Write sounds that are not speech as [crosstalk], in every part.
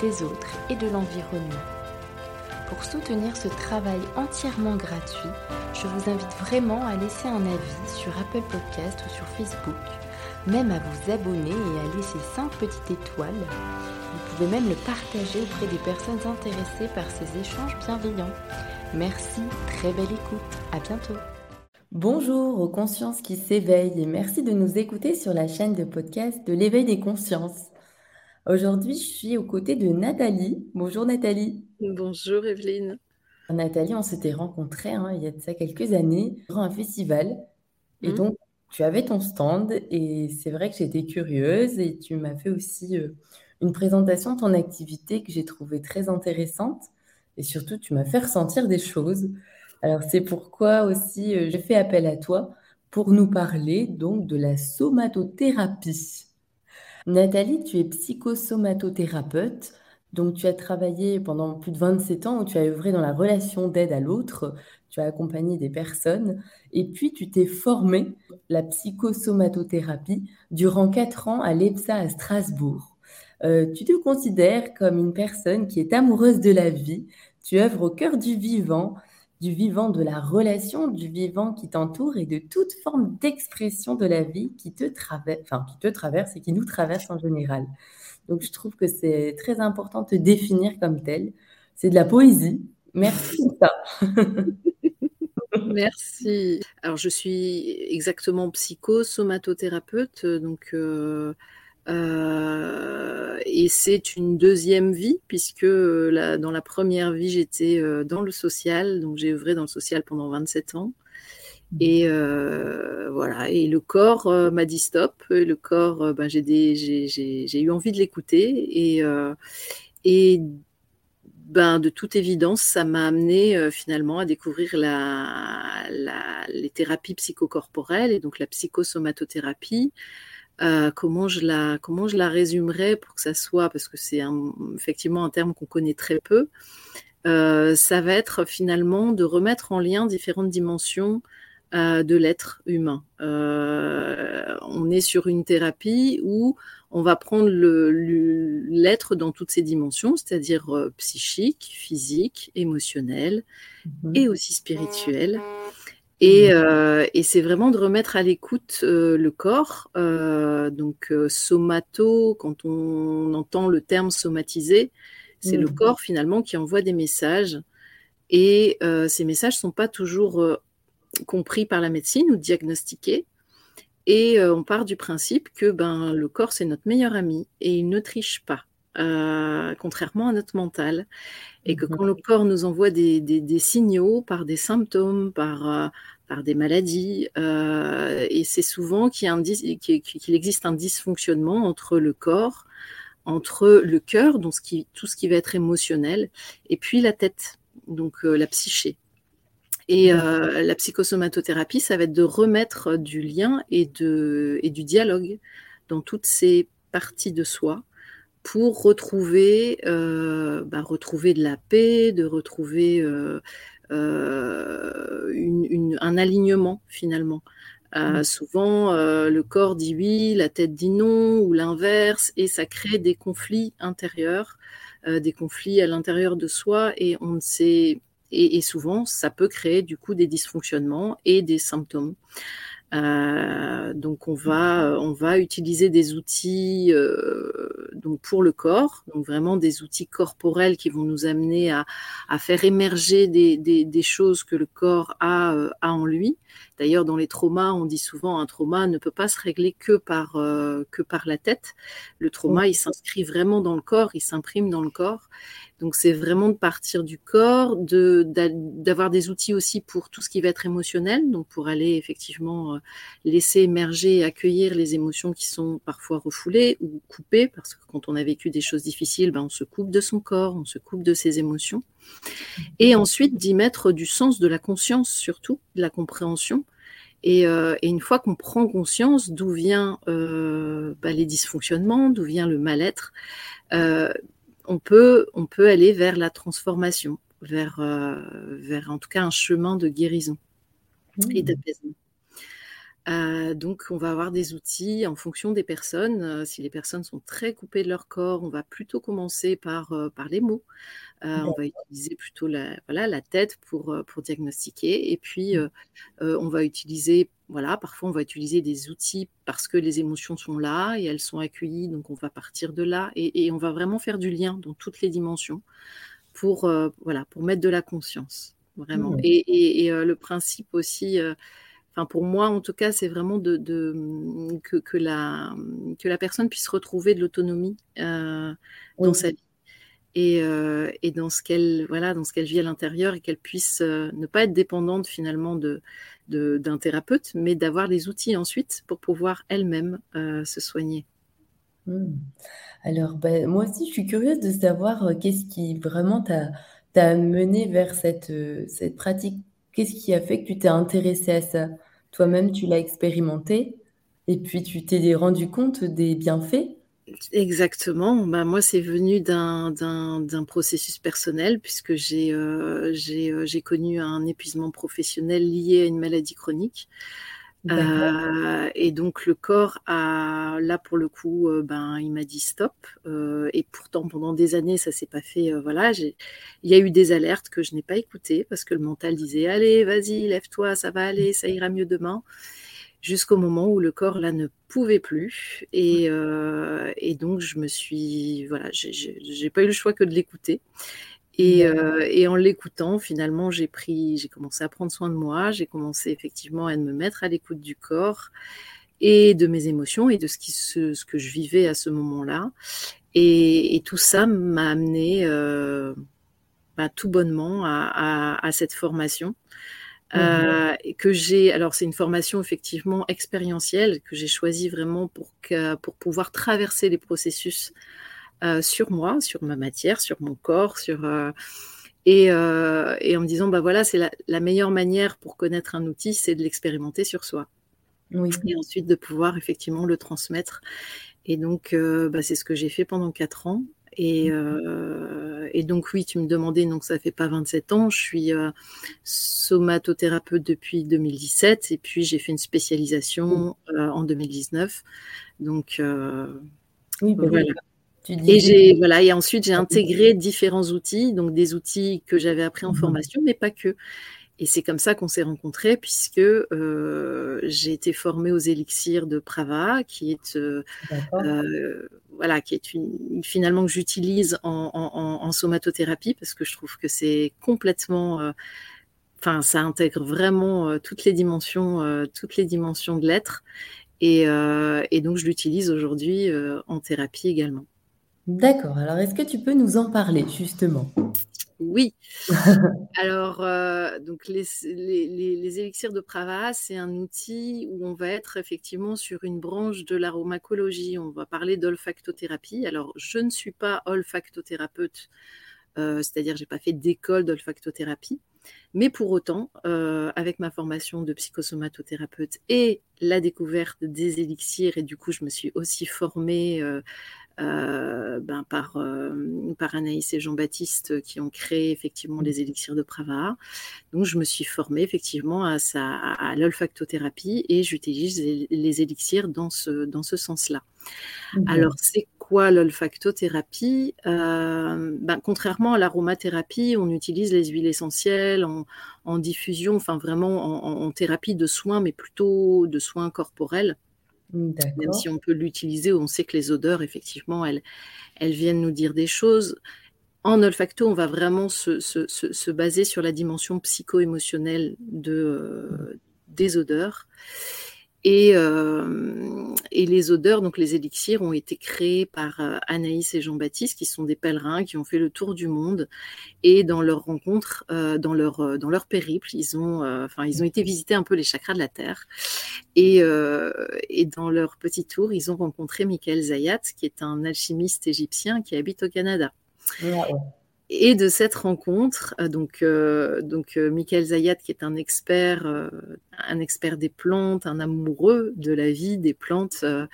des autres et de l'environnement. Pour soutenir ce travail entièrement gratuit, je vous invite vraiment à laisser un avis sur Apple Podcast ou sur Facebook, même à vous abonner et à laisser 5 petites étoiles. Vous pouvez même le partager auprès des personnes intéressées par ces échanges bienveillants. Merci, très belle écoute, à bientôt. Bonjour aux consciences qui s'éveillent et merci de nous écouter sur la chaîne de podcast de l'éveil des consciences. Aujourd'hui, je suis aux côtés de Nathalie. Bonjour Nathalie. Bonjour Evelyne. Nathalie, on s'était rencontrés hein, il y a de ça quelques années durant un festival. Et mmh. donc, tu avais ton stand et c'est vrai que j'étais curieuse et tu m'as fait aussi euh, une présentation de ton activité que j'ai trouvée très intéressante et surtout tu m'as fait ressentir des choses. Alors c'est pourquoi aussi euh, j'ai fait appel à toi pour nous parler donc de la somatothérapie. Nathalie, tu es psychosomatothérapeute, donc tu as travaillé pendant plus de 27 ans où tu as œuvré dans la relation d'aide à l'autre, tu as accompagné des personnes. Et puis tu t'es formée la psychosomatothérapie durant 4 ans à l'EPSA à Strasbourg. Euh, tu te considères comme une personne qui est amoureuse de la vie, tu œuvres au cœur du vivant du vivant, de la relation, du vivant qui t'entoure et de toute forme d'expression de la vie qui te traverse, enfin qui te traverse et qui nous traverse en général. Donc je trouve que c'est très important de te définir comme tel. C'est de la poésie. Merci. [laughs] Merci. Alors je suis exactement psychosomatothérapeute, donc euh, euh, et c'est une deuxième vie, puisque euh, dans la première vie, j'étais euh, dans le social, donc j'ai œuvré dans le social pendant 27 ans. Mmh. Et voilà, et le corps m'a dit stop. le corps, ben, j'ai eu envie de l'écouter. Et, et ben, de toute évidence, ça m'a amené finalement à découvrir la, les thérapies psychocorporelles et donc la psychosomatothérapie, euh, comment, je la, comment je la résumerais pour que ça soit, parce que c'est effectivement un terme qu'on connaît très peu, euh, ça va être finalement de remettre en lien différentes dimensions euh, de l'être humain. on est sur une thérapie où on va prendre l'être dans toutes ses dimensions, c'est-à-dire psychique, physique, émotionnel mmh et aussi spirituel. Mmh. Euh, et, c'est vraiment de remettre à l'écoute euh, le corps. Euh, donc somato, quand on entend le terme somatisé, c'est le mmh. corps finalement qui envoie des messages. Et ces messages ne sont pas toujours compris par la médecine ou diagnostiqués. Et on part du principe que ben, le corps, c'est notre meilleur ami et il ne triche pas. Contrairement à notre mental. Et que mmh quand le corps nous envoie des, signaux par des symptômes, par, par des maladies, euh, et c'est souvent qu'il, existe un dysfonctionnement entre le corps, entre le cœur, donc tout ce qui va être émotionnel, et puis la tête, donc euh, la psyché. Et euh, la psychosomatothérapie, ça va être de remettre du lien et, du dialogue dans toutes ces parties de soi pour retrouver, bah, retrouver de la paix, de retrouver euh, un alignement finalement. Euh, mmh. souvent, euh, le corps dit oui, la tête dit non, ou l'inverse, et ça crée des conflits intérieurs, des conflits à l'intérieur de soi, et on ne sait, et, souvent, ça peut créer du coup des dysfonctionnements et des symptômes. Euh, donc on va, on va utiliser des outils euh, donc pour le corps, donc vraiment des outils corporels qui vont nous amener à, à faire émerger des, des, choses que le corps a, euh, a en lui, D'ailleurs, dans les traumas, on dit souvent un trauma ne peut pas se régler que par, que par la tête. Le trauma, il s'inscrit vraiment dans le corps, il s'imprime dans le corps. Donc c'est vraiment de partir du corps, de, d'avoir des outils aussi pour tout ce qui va être émotionnel, donc pour aller effectivement euh, laisser émerger et accueillir les émotions qui sont parfois refoulées ou coupées, parce que quand on a vécu des choses difficiles, ben, on se coupe de son corps, on se coupe de ses émotions. Et ensuite d'y mettre du sens, de la conscience surtout, de la compréhension. Et, euh, et une fois qu'on prend conscience d'où vient euh, ben, les dysfonctionnements, d'où vient le mal-être, euh, on peut, on peut aller vers la transformation, vers, euh, vers en tout cas un chemin de guérison et mmh. d'apaisement. Euh, donc, on va avoir des outils en fonction des personnes. Euh, si les personnes sont très coupées de leur corps, on va plutôt commencer par, par les mots. on va utiliser plutôt la, voilà, la tête pour, pour diagnostiquer. Et puis, mmh. on va utiliser voilà, parfois on va utiliser des outils parce que les émotions sont là et elles sont accueillies, donc on va partir de là et, on va vraiment faire du lien dans toutes les dimensions pour, euh, voilà, pour mettre de la conscience, vraiment. Mmh. Et, euh, le principe aussi, euh, enfin pour moi en tout cas, c'est vraiment de, que, la, que la personne puisse retrouver de l'autonomie dans sa vie. Et, dans ce qu'elle voilà dans ce qu'elle vit à l'intérieur et qu'elle puisse ne pas être dépendante finalement de d'un thérapeute, mais d'avoir les outils ensuite pour pouvoir elle-même euh, se soigner. Hmm. Alors, ben, moi aussi, je suis curieuse de savoir euh, qu'est-ce qui vraiment t'a mené vers cette, euh, cette pratique. Qu'est-ce qui a fait que tu t'es intéressée à ça? Toi-même, tu l'as expérimenté et puis tu t'es rendu compte des bienfaits Exactement. Bah, moi, c'est venu d'un processus personnel puisque euh, euh, j'ai connu un épuisement professionnel lié à une maladie chronique. Euh, et donc le corps a, là pour le coup, ben il m'a dit stop. et pourtant pendant des années ça s'est pas fait. voilà, il y a eu des alertes que je n'ai pas écoutées parce que le mental disait allez vas-y lève-toi, ça va aller, ça ira mieux demain jusqu'au moment où le corps là ne pouvait plus et, euh, et donc je me suis voilà j'ai pas eu le choix que de l'écouter et, euh, et, en l'écoutant finalement j'ai pris j'ai commencé à prendre soin de moi j'ai commencé effectivement à me mettre à l'écoute du corps et de mes émotions et de ce qui ce, ce que je vivais à ce moment là et, et tout ça m'a amené euh, bah, tout bonnement à, à, à cette formation Mmh euh, que j'ai, alors c'est une formation effectivement expérientielle que j'ai choisie vraiment pour, que, pour pouvoir traverser les processus euh, sur moi, sur ma matière, sur mon corps, sur euh, et, euh, et, en me disant bah voilà c'est la, la, meilleure manière pour connaître un outil, c'est de l'expérimenter sur soi. Oui. Et ensuite de pouvoir effectivement le transmettre. Et donc bah, c'est ce que j'ai fait pendant quatre ans. Et, mmh. et, donc oui, tu me demandais, donc ça fait pas 27 ans, je suis somatothérapeute depuis 2017 et puis j'ai fait une spécialisation mmh. en 2019. Donc oui, Et j'ai voilà et ensuite j'ai intégré différents outils, donc des outils que j'avais appris en mmh. formation, mais pas que. Et c'est comme ça qu'on s'est rencontrés, puisque euh, j'ai été formée aux élixirs de Prava, qui est euh, euh, voilà, qui est une, finalement que j'utilise en, en, en, somatothérapie parce que je trouve que c'est complètement, enfin, ça intègre vraiment toutes les dimensions, toutes les dimensions de l'être, et, et, donc je l'utilise aujourd'hui en thérapie également. D'accord. Alors, est-ce que tu peux nous en parler justement? Oui. [laughs] Alors, euh, donc les, élixirs de Prava, c'est un outil où on va être effectivement sur une branche de l'aromacologie. On va parler d'olfactothérapie. Alors, je ne suis pas olfactothérapeute, euh, c'est-à-dire j'ai pas fait d'école d'olfactothérapie. Mais pour autant, euh, avec ma formation de psychosomatothérapeute et la découverte des élixirs, et du coup, je me suis aussi formée ben, par, euh, par Anaïs et Jean-Baptiste qui ont créé effectivement les élixirs de Prava. Donc je me suis formée effectivement à, sa, à l'olfactothérapie et j'utilise les, élixirs dans ce, dans ce sens-là. Alors c'est quoi l'olfactothérapie? Euh, ben, Contrairement à l'aromathérapie, on utilise les huiles essentielles en, en diffusion, enfin vraiment en, en, thérapie de soins, mais plutôt de soins corporels. Même si on peut l'utiliser, on sait que les odeurs, effectivement, elles, elles viennent nous dire des choses. En olfacto, on va vraiment se, se, se, baser sur la dimension psycho-émotionnelle de, des odeurs. Et, euh, et, les odeurs, donc les élixirs, ont été créés par euh, Anaïs et Jean-Baptiste, qui sont des pèlerins qui ont fait le tour du monde. Et dans leur rencontre, euh, dans, leur, dans leur périple, ils ont, ils ont été visiter un peu les chakras de la Terre. Et, et dans leur petit tour, ils ont rencontré Michael Zayat, qui est un alchimiste égyptien qui habite au Canada. Et de cette rencontre, euh, donc, euh, donc euh, Michael Zayat, qui est un expert, euh, un expert des plantes, un amoureux de la vie des plantes, euh,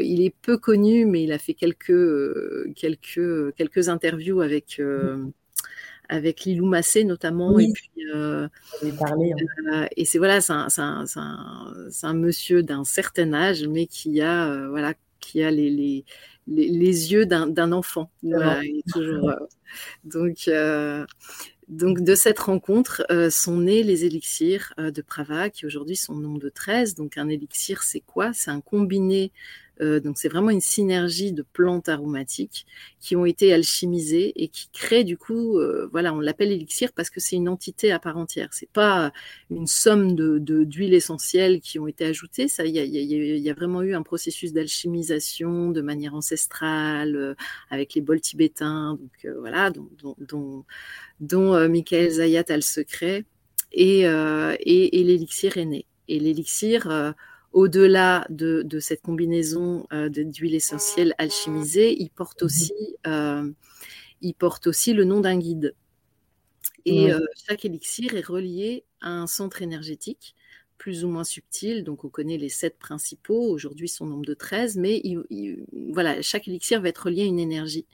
il est peu connu, mais il a fait quelques, quelques, quelques interviews avec, avec Lilou Massé notamment. Oui. Et puis, parlé, hein. et c'est voilà, c'est un, un, un, un, monsieur d'un certain âge, mais qui a, voilà, qui a les, les les, les, yeux d'un enfant. Voilà, toujours, euh, donc, euh, donc, de cette rencontre euh, sont nés les élixirs euh, de Prava, qui aujourd'hui sont au nombre de 13. Donc, un élixir, c'est quoi? C'est un combiné euh, donc c'est vraiment une synergie de plantes aromatiques qui ont été alchimisées et qui créent du coup, euh, voilà, on l'appelle élixir parce que c'est une entité à part entière. C'est pas une somme de d'huiles essentielles qui ont été ajoutées. Ça, il y a, vraiment eu un processus d'alchimisation de manière ancestrale euh, avec les bols tibétains, donc voilà, dont, dont, Michael Zayat a le secret et, et, et l'élixir est né. Et l'élixir au-delà de, de, cette combinaison euh, d'huile essentielle alchimisée, il porte mhm. aussi, euh, il porte aussi le nom d'un guide. Et euh, chaque élixir est relié à un centre énergétique plus ou moins subtil. Donc, on connaît les sept principaux. Aujourd'hui, son nombre de 13. Mais il, il, voilà, chaque élixir va être relié à une énergie.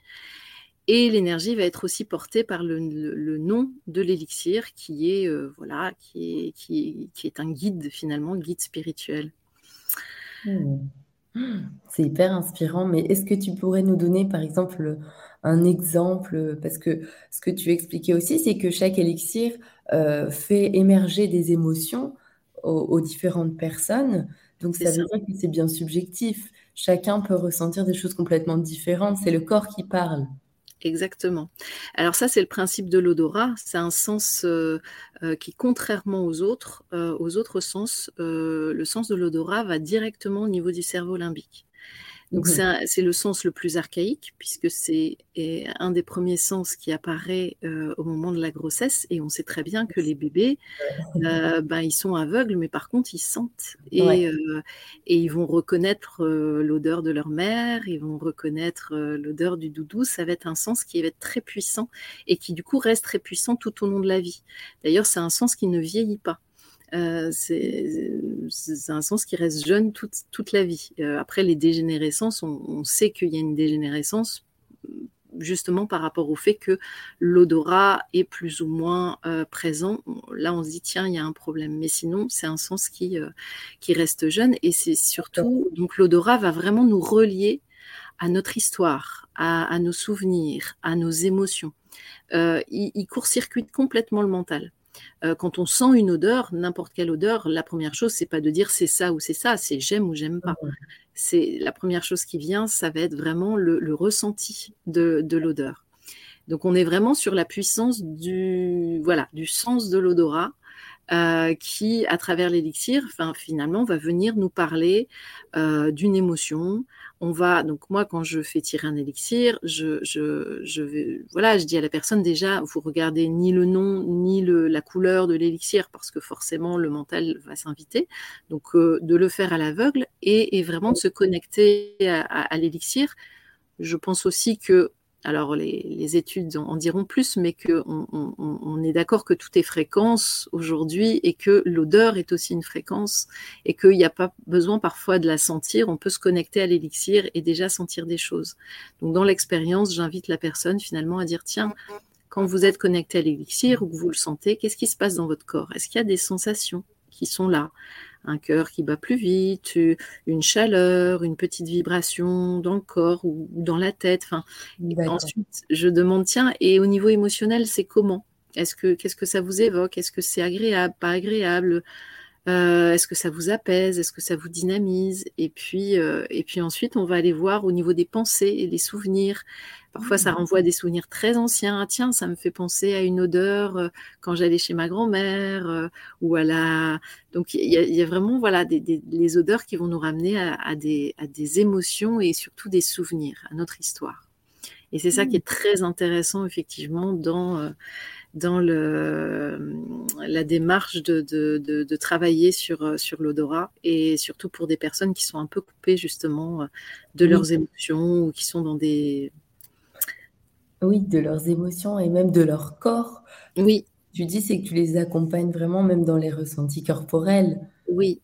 Et l'énergie va être aussi portée par le, le, le nom de l'élixir, qui est euh, voilà, qui est, qui, qui est un guide finalement, guide spirituel. Mmh. C'est hyper inspirant, mais est-ce que tu pourrais nous donner par exemple un exemple? Parce que ce que tu expliquais aussi, c'est que chaque élixir euh, fait émerger des émotions aux, aux différentes personnes. Donc ça, ça veut dire que c'est bien subjectif. Chacun peut ressentir des choses complètement différentes. C'est le corps qui parle. Exactement. Alors ça, c'est le principe de l'odorat. C'est un sens euh, euh, qui, contrairement aux autres, euh, aux autres sens, le sens de l'odorat va directement au niveau du cerveau limbique. Donc mmh. c'est le sens le plus archaïque puisque c'est un des premiers sens qui apparaît euh, au moment de la grossesse et on sait très bien que les bébés, euh, [laughs] ben, ils sont aveugles mais par contre ils sentent et, ouais. euh, et ils vont reconnaître l'odeur de leur mère, ils vont reconnaître l'odeur du doudou. Ça va être un sens qui va être très puissant et qui du coup reste très puissant tout au long de la vie. D'ailleurs c'est un sens qui ne vieillit pas. Euh, c'est un sens qui reste jeune toute, toute la vie. Euh, après, les dégénérescences, on, sait qu'il y a une dégénérescence justement par rapport au fait que l'odorat est plus ou moins euh, présent. Là, on se dit, tiens, il y a un problème. Mais sinon, c'est un sens qui, qui reste jeune. Et c'est surtout, donc l'odorat va vraiment nous relier à notre histoire, à, nos souvenirs, à nos émotions. Il, il court-circuite complètement le mental. Euh, quand on sent une odeur, n'importe quelle odeur, la première chose, c'est pas de dire c'est ça ou c'est ça, c'est j'aime ou j'aime pas. C'est la première chose qui vient, ça va être vraiment le, le ressenti de, de l'odeur. Donc on est vraiment sur la puissance du voilà du sens de l'odorat euh, qui, à travers l'élixir, finalement, va venir nous parler euh, d'une émotion. On va, donc moi, quand je fais tirer un élixir, je, voilà, je dis à la personne déjà, vous regardez ni le nom ni la couleur de l'élixir parce que forcément le mental va s'inviter. Donc euh, de le faire à l'aveugle et, vraiment de se connecter à l'élixir. Je pense aussi que alors les, études en diront plus, mais qu'on on, on est d'accord que tout est fréquence aujourd'hui et que l'odeur est aussi une fréquence et qu'il n'y a pas besoin parfois de la sentir, on peut se connecter à l'élixir et déjà sentir des choses. Donc dans l'expérience, j'invite la personne finalement à dire, tiens, quand vous êtes connecté à l'élixir ou que vous le sentez, qu'est-ce qui se passe dans votre corps? Est-ce qu'il y a des sensations qui sont là? Un cœur qui bat plus vite, une chaleur, une petite vibration dans le corps ou dans la tête. Enfin, ensuite, je demande tiens, et au niveau émotionnel, c'est comment? Est-ce que qu'est-ce que ça vous évoque? Est-ce que c'est agréable, pas agréable? Est-ce que ça vous apaise? Est-ce que ça vous dynamise? Et puis, et puis ensuite, on va aller voir au niveau des pensées et des souvenirs. Parfois, ça mmh. renvoie à des souvenirs très anciens. Ah, tiens, ça me fait penser à une odeur quand j'allais chez ma grand-mère ou à la. Donc, il y, a vraiment voilà des, les odeurs qui vont nous ramener à, des, à des émotions et surtout des souvenirs, à notre histoire. Et c'est ça qui mmh. est très intéressant effectivement dans dans le, la démarche de, de, de, travailler sur, sur l'odorat et surtout pour des personnes qui sont un peu coupées justement de leurs émotions ou qui sont dans des... Oui, de leurs émotions et même de leur corps. Oui. Tu dis, c'est que tu les accompagnes vraiment même dans les ressentis corporels. Oui.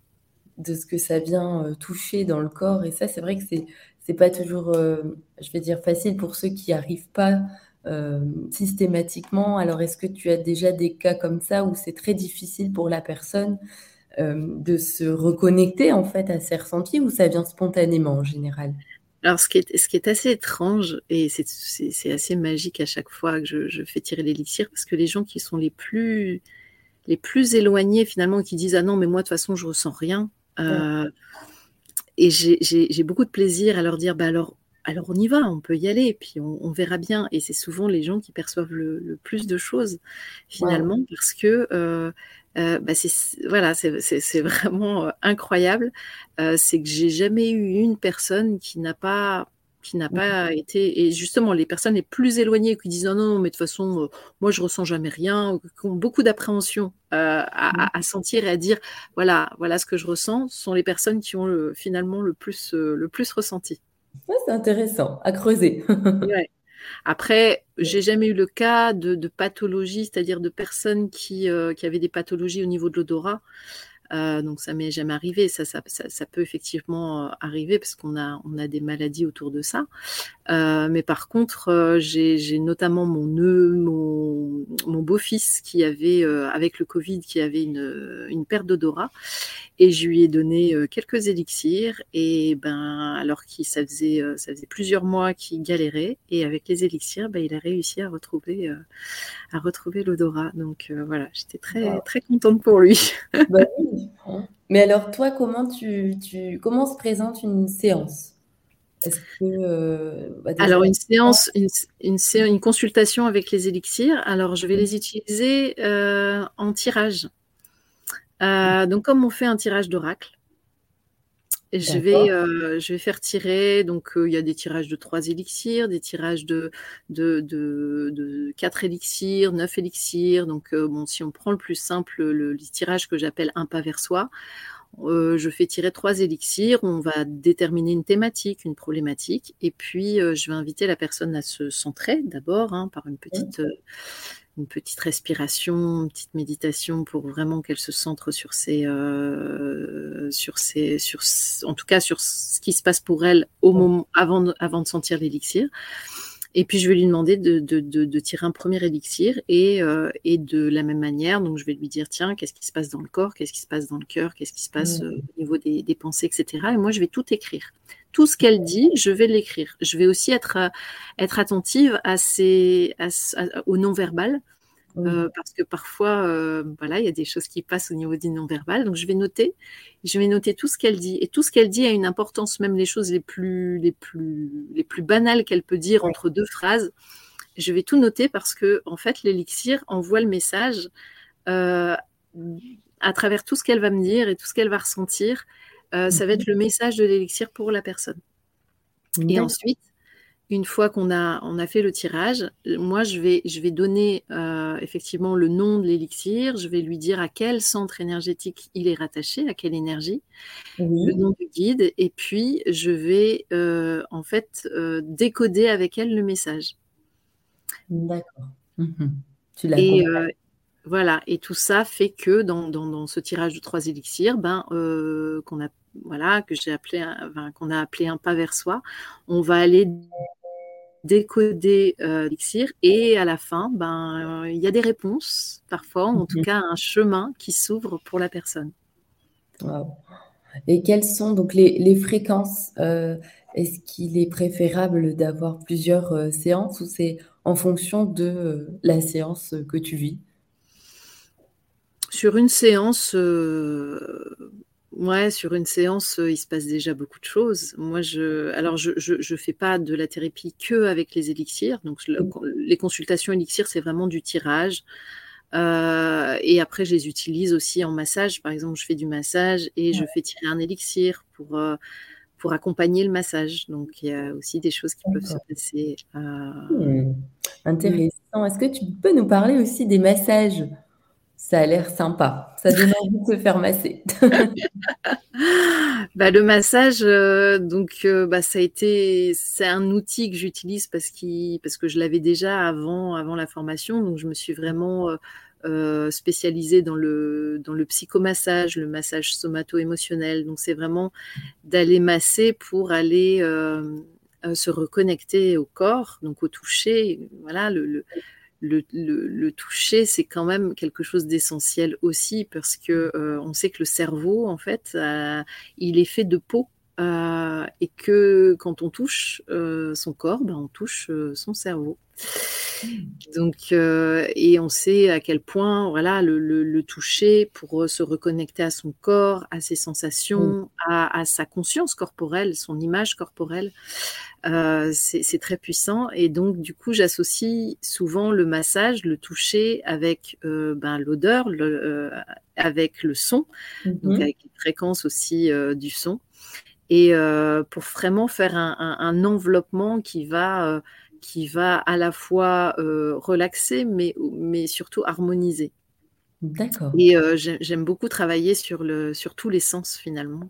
De ce que ça vient euh, toucher dans le corps. Et ça, c'est vrai que c'est, c'est pas toujours, euh, je vais dire, facile pour ceux qui n'arrivent pas euh, systématiquement. Alors, est-ce que tu as déjà des cas comme ça où c'est très difficile pour la personne euh, de se reconnecter en fait à ses ressentis ou ça vient spontanément en général? Alors, ce qui, est, ce qui est assez étrange, et c'est assez magique à chaque fois que je, fais tirer l'élixir, parce que les gens qui sont les plus, les plus éloignés, finalement, qui disent Ah non, mais moi, de toute façon, je ressens rien. Euh, et j'ai beaucoup de plaisir à leur dire Bah alors, alors on y va, on peut y aller, et puis on, verra bien. Et c'est souvent les gens qui perçoivent le, plus de choses finalement, parce que euh, euh, bah, c'est voilà, c'est [laughs] vraiment euh, incroyable. c'est que j'ai jamais eu une personne qui n'a pas qui n'a pas été et justement les personnes les plus éloignées qui disent non non mais de toute façon moi je ressens jamais rien qui ont beaucoup d'appréhension à, sentir et à dire voilà voilà ce que je ressens sont les personnes qui ont finalement le plus le plus ressenti. C'est intéressant à creuser. [laughs] Après, j'ai jamais eu le cas de, pathologie, c'est-à-dire de personnes qui, euh, qui, avaient des pathologies au niveau de l'odorat. Euh, donc ça m'est jamais arrivé. Ça, ça, ça, peut effectivement euh, arriver parce qu'on a, on a des maladies autour de ça. Euh, mais par contre, euh, j'ai notamment mon nœud, mon, mon beau-fils qui avait, avec le Covid, qui avait une, une perte d'odorat. Et je lui ai donné quelques élixirs. Et ben, alors qu'il ça faisait, ça faisait plusieurs mois qu'il galérait. Et avec les élixirs, ben, il a réussi à retrouver, à retrouver l'odorat. Donc voilà, j'étais très, très contente pour lui. [laughs] Bah mais alors, toi, comment, tu, tu, comment se présente une séance? Euh, bah, alors une séance, une, une, consultation avec les élixirs. Alors je vais les utiliser euh, en tirage. Euh, donc comme on fait un tirage d'oracle, je vais, je vais faire tirer. Donc il y a des tirages de 3 élixirs, des tirages de, de, de, de 4 élixirs, 9 élixirs. Donc bon, si on prend le plus simple, le, le tirage que j'appelle un pas vers soi, euh, je fais tirer trois élixirs, on va déterminer une thématique, une problématique, et puis euh, je vais inviter la personne à se centrer d'abord hein, par une petite, euh, une petite respiration, une petite méditation pour vraiment qu'elle se centre sur ses, sur ses, sur, en tout cas sur ce qui se passe pour elle au moment avant, avant de sentir l'élixir. Et puis, je vais lui demander de, de, de, tirer un premier élixir et, euh, et, de la même manière, donc je vais lui dire, tiens, qu'est-ce qui se passe dans le corps, qu'est-ce qui se passe dans le cœur, qu'est-ce qui se passe mmh. euh, au niveau des, des, pensées, etc. Et moi, je vais tout écrire. Tout ce qu'elle dit, je vais l'écrire. Je vais aussi être, euh, être attentive à ces, à, au non-verbal. Euh, parce que parfois, euh, voilà, il y a des choses qui passent au niveau du non-verbal. Donc, je vais noter, je vais noter tout ce qu'elle dit. Et tout ce qu'elle dit a une importance, même les choses les plus, les plus, les plus banales qu'elle peut dire entre deux phrases. Je vais tout noter parce que, en fait, l'élixir envoie le message euh, à travers tout ce qu'elle va me dire et tout ce qu'elle va ressentir. ça va être le message de l'élixir pour la personne. Et ensuite, une fois qu'on a, on a fait le tirage, moi, je vais, je vais donner euh, effectivement le nom de l'élixir, je vais lui dire à quel centre énergétique il est rattaché, à quelle énergie, le nom du guide, et puis je vais euh, en fait euh, décoder avec elle le message. D'accord. Mhm. Tu l'as et, voilà, et tout ça fait que dans, dans, ce tirage de trois élixirs, ben, qu'on a voilà, que j'ai appelé, qu'on a appelé un pas vers soi, on va aller décoder euh, l'élixir et à la fin, ben, il y a des réponses parfois, en tout mhm. cas un chemin qui s'ouvre pour la personne. Et quelles sont donc les, fréquences euh, Est-ce qu'il est préférable d'avoir plusieurs euh, séances ou c'est en fonction de la séance que tu vis? Sur une séance, Ouais, sur une séance, il se passe déjà beaucoup de choses. Moi, je, alors je, je, fais pas de la thérapie que avec les élixirs. Donc, les consultations élixirs, c'est vraiment du tirage. et après, je les utilise aussi en massage. Par exemple, je fais du massage et je fais tirer un élixir pour pour accompagner le massage. Donc, il y a aussi des choses qui peuvent se passer. Mmh. Intéressant. Est-ce que tu peux nous parler aussi des massages? Ça a l'air sympa. Ça donne envie de se faire masser. [laughs] bah, le massage, euh, donc, euh, bah, ça a été, c'est un outil que j'utilise parce, parce que je l'avais déjà avant, avant la formation. Donc, je me suis vraiment euh, spécialisée dans le, dans le psychomassage, le massage somato-émotionnel. Donc, c'est vraiment d'aller masser pour aller se reconnecter au corps, donc au toucher. Voilà, le le, toucher, c'est quand même quelque chose d'essentiel aussi parce que euh, on sait que le cerveau, en fait, euh, il est fait de peau euh, et que quand on touche son corps, ben, on touche son cerveau. Donc, et on sait à quel point, voilà, le, toucher pour se reconnecter à son corps, à ses sensations, à, sa conscience corporelle, son image corporelle, euh, c'est très puissant. Et donc, du coup, j'associe souvent le massage, le toucher avec euh, ben, l'odeur, euh, avec le son, donc mmh avec les fréquences aussi du son. Et pour vraiment faire un, enveloppement qui va, qui va à la fois relaxer, mais, mais surtout harmoniser. D'accord. Et j'aime beaucoup travailler sur, le, sur tous les sens finalement.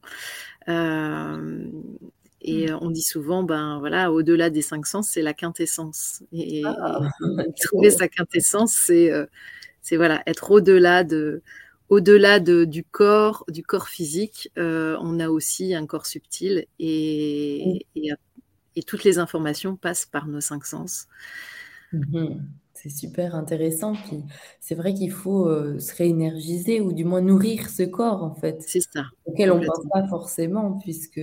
Et mmh. on dit souvent, ben voilà, au-delà des cinq sens, c'est la quintessence. Et, ah, [laughs] trouver sa quintessence, c'est c'est voilà, être au-delà de au-delà de, du corps, du corps physique, on a aussi un corps subtil et, et, et, toutes les informations passent par nos cinq sens. Mmh c'est super intéressant. Puis c'est vrai qu'il faut se réénergiser ou du moins nourrir ce corps en fait. C'est ça. Auquel on ne pense pas forcément puisque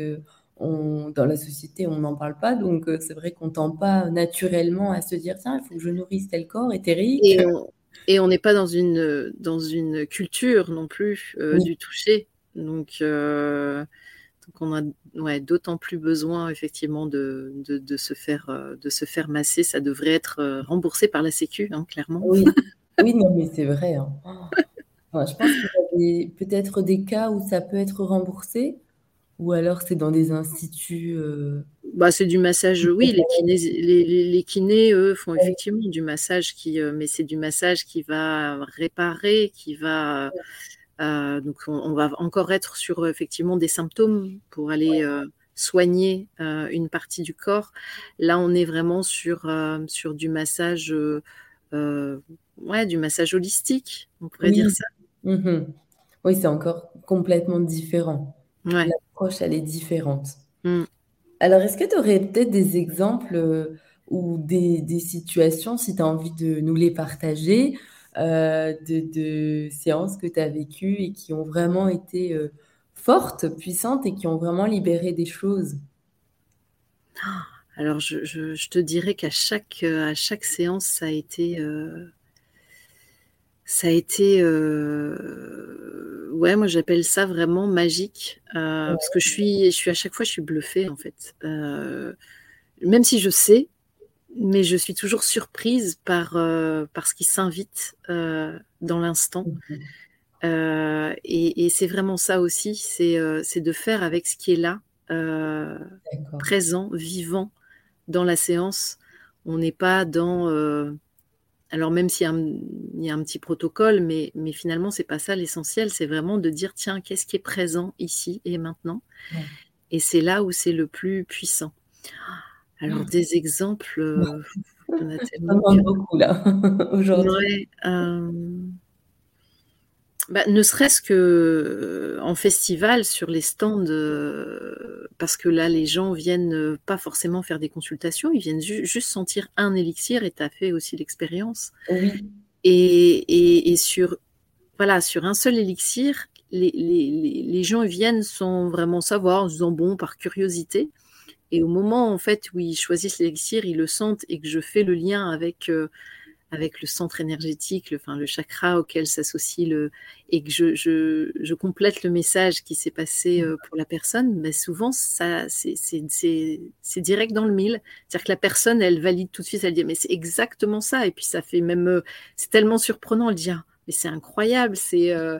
dans la société, on n'en parle pas. Donc, euh, c'est vrai qu'on tend pas naturellement à se dire tiens, il faut que je nourrisse tel corps éthérique. Et on n'est pas dans une, dans une culture non plus euh, du toucher. Donc, euh, donc on a ouais, d'autant plus besoin effectivement de, de, se faire, de se faire masser. Ça devrait être remboursé par la Sécu, hein, clairement. Oui. [laughs] oui, non, mais c'est vrai. Hein. je pense qu'il y a peut-être des cas où ça peut être remboursé. Ou alors c'est dans des instituts euh, bah, C'est du massage, oui. Les kinés, les, kinés, eux, font effectivement du massage, qui, euh, mais c'est du massage qui va réparer, qui va... Euh, donc on, va encore être sur effectivement des symptômes pour aller soigner une partie du corps. Là, on est vraiment sur, sur du massage, ouais, du massage holistique, on pourrait dire ça. Mmh oui, c'est encore complètement différent. L'approche, elle est différente. Mm. Alors, est-ce que tu aurais peut-être des exemples euh, ou des, situations, si tu as envie de nous les partager, euh, de, séances que tu as vécues et qui ont vraiment été euh, fortes, puissantes et qui ont vraiment libéré des choses? Alors, je, te dirais qu'à chaque, à chaque séance, ça a été ça a été, euh, ouais, moi j'appelle ça vraiment magique, euh, parce que je suis, je suis à chaque fois, je suis bluffée en fait. Euh, même si je sais, mais je suis toujours surprise par, par ce qui s'invite dans l'instant. Mmh et, c'est vraiment ça aussi, c'est de faire avec ce qui est là, présent, vivant dans la séance. On n'est pas dans alors même s'il y, a un petit protocole, mais, mais finalement, c'est pas ça l'essentiel, c'est vraiment de dire, tiens, qu'est-ce qui est présent ici et maintenant? Et c'est là où c'est le plus puissant. Alors, mmh. des exemples, euh, [laughs] on a tellement... beaucoup là, [laughs] aujourd'hui. Euh, bah, ne serait-ce que euh, en festival, sur les stands, euh, parce que là, les gens viennent euh, pas forcément faire des consultations, ils viennent juste sentir un élixir et tu as fait aussi l'expérience. Oui. Et, et, sur, voilà, sur un seul élixir, les, les, les, gens viennent sans vraiment savoir, en se disant bon, par curiosité. Et au moment en fait où ils choisissent l'élixir, ils le sentent et que je fais le lien avec avec le centre énergétique, le, enfin, le chakra auquel s'associe le, et que je, je, je, complète le message qui s'est passé euh, pour la personne, ben souvent ça, c'est direct dans le mille. C'est-à-dire que la personne, elle valide tout de suite, elle dit mais c'est exactement ça. Et puis ça fait même, euh, c'est tellement surprenant, elle dit ah, mais c'est incroyable, c'est euh,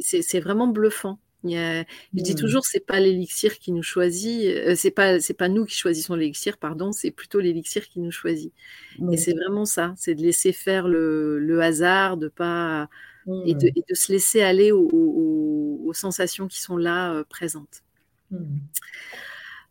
c'est vraiment bluffant. Je dis mmh. toujours, c'est pas l'élixir qui nous choisit, euh, c'est pas c'est pas nous qui choisissons l'élixir, pardon, c'est plutôt l'élixir qui nous choisit. Et c'est vraiment ça, c'est de laisser faire le, le hasard, de pas et, de, mmh. et, de, se laisser aller aux, aux, aux sensations qui sont là euh, présentes. Mmh.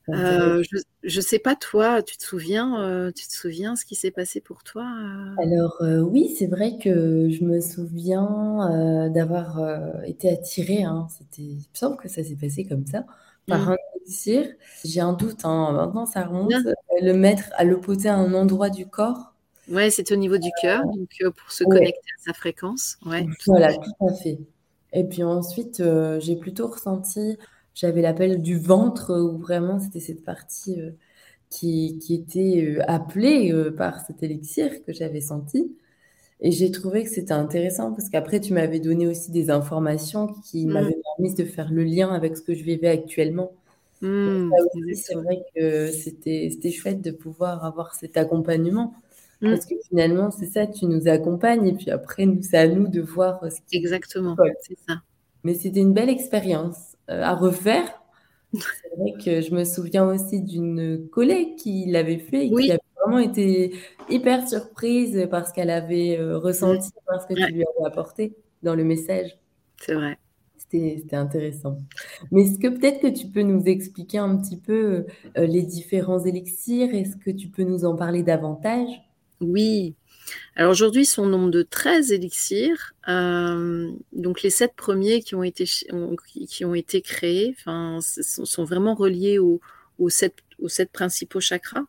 Euh, je ne sais pas toi, tu te souviens, euh, tu te souviens ce qui s'est passé pour toi euh? Alors oui, c'est vrai que je me souviens d'avoir été attirée. Hein, c'était, il me semble que ça s'est passé comme ça par mmh. un élixir. J'ai un doute. Hein, maintenant, ça remonte. Le mettre à l'opposé à un endroit du corps. Ouais, c'était au niveau du cœur, donc pour se connecter à sa fréquence. Ouais. Voilà, tout à fait. Et puis ensuite, j'ai plutôt ressenti j'avais l'appel du ventre où vraiment c'était cette partie euh, qui, qui, était euh, appelée euh, par cet élixir que j'avais senti. Et j'ai trouvé que c'était intéressant parce qu'après, tu m'avais donné aussi des informations qui mmh. m'avaient permis de faire le lien avec ce que je vivais actuellement. Mmh, c'est vrai que c'était chouette de pouvoir avoir cet accompagnement. Mmh. Parce que finalement, c'est ça, tu nous accompagnes et puis après, c'est à nous de voir ce qui Exactement, c'est ça. Mais c'était une belle expérience. Euh, à refaire. C'est vrai que je me souviens aussi d'une collègue qui l'avait fait et qui a vraiment été hyper surprise parce qu'elle avait euh, ressenti ce que tu lui avais apporté dans le message. C'est vrai. C'était intéressant. Mais est-ce que peut-être que tu peux nous expliquer un petit peu euh, les différents élixirs? Est-ce que tu peux nous en parler davantage? Oui, alors aujourd'hui, son nombre de 13 élixirs. Euh, donc les sept premiers qui ont été, qui ont été créés enfin, sont, vraiment reliés aux, aux, sept, aux sept principaux chakras.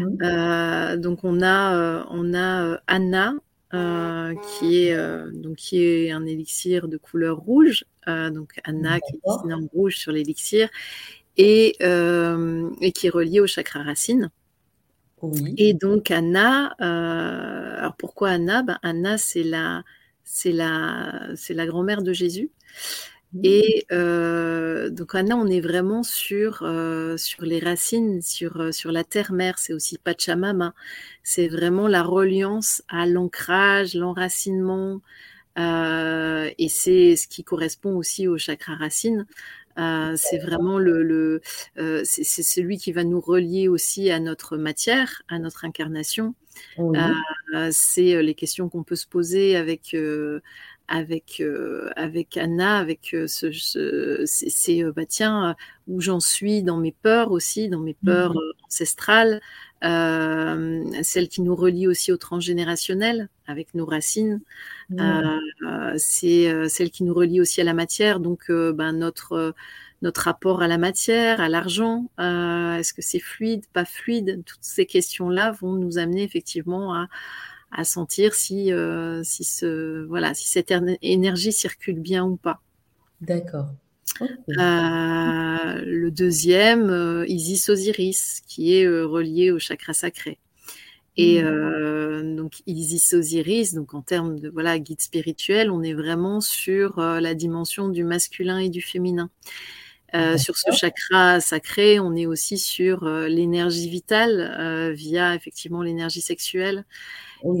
Mhm. Euh, donc on a, euh, on a Anna, qui, est, donc, qui est un élixir de couleur rouge. donc Anna qui est dessinée en rouge sur l'élixir. Et, et qui est relié au chakra racine. Et donc Anna, euh, alors pourquoi Anna? Ben, Anna, c'est la, c'est la, c'est la grand-mère de Jésus. Mmh. Et euh, donc Anna, on est vraiment sur, euh, sur les racines, sur, sur la terre-mère. C'est aussi Pachamama. C'est vraiment la reliance à l'ancrage, l'enracinement. et c'est ce qui correspond aussi au chakra racine. Euh, c'est vraiment le, euh, c'est celui qui va nous relier aussi à notre matière, à notre incarnation. Euh, c'est les questions qu'on peut se poser avec avec avec Anna, avec ce, c'est bah tiens où j'en suis dans mes peurs aussi, dans mes peurs mmh ancestrales, celle qui nous relie aussi au transgénérationnel avec nos racines. Euh, c'est euh, celle qui nous relie aussi à la matière, donc euh, ben, notre notre rapport à la matière, à l'argent, est-ce que c'est fluide, pas fluide? Toutes ces questions-là vont nous amener effectivement à, à sentir si, si, ce, voilà, si cette énergie circule bien ou pas. D'accord. Le deuxième, Isis Osiris, qui est relié au chakra sacré. Et euh, donc Isis Osiris, donc en termes de voilà guide spirituel, on est vraiment sur euh, la dimension du masculin et du féminin. Euh, sur ce chakra sacré, on est aussi sur euh, l'énergie vitale euh, via effectivement l'énergie sexuelle.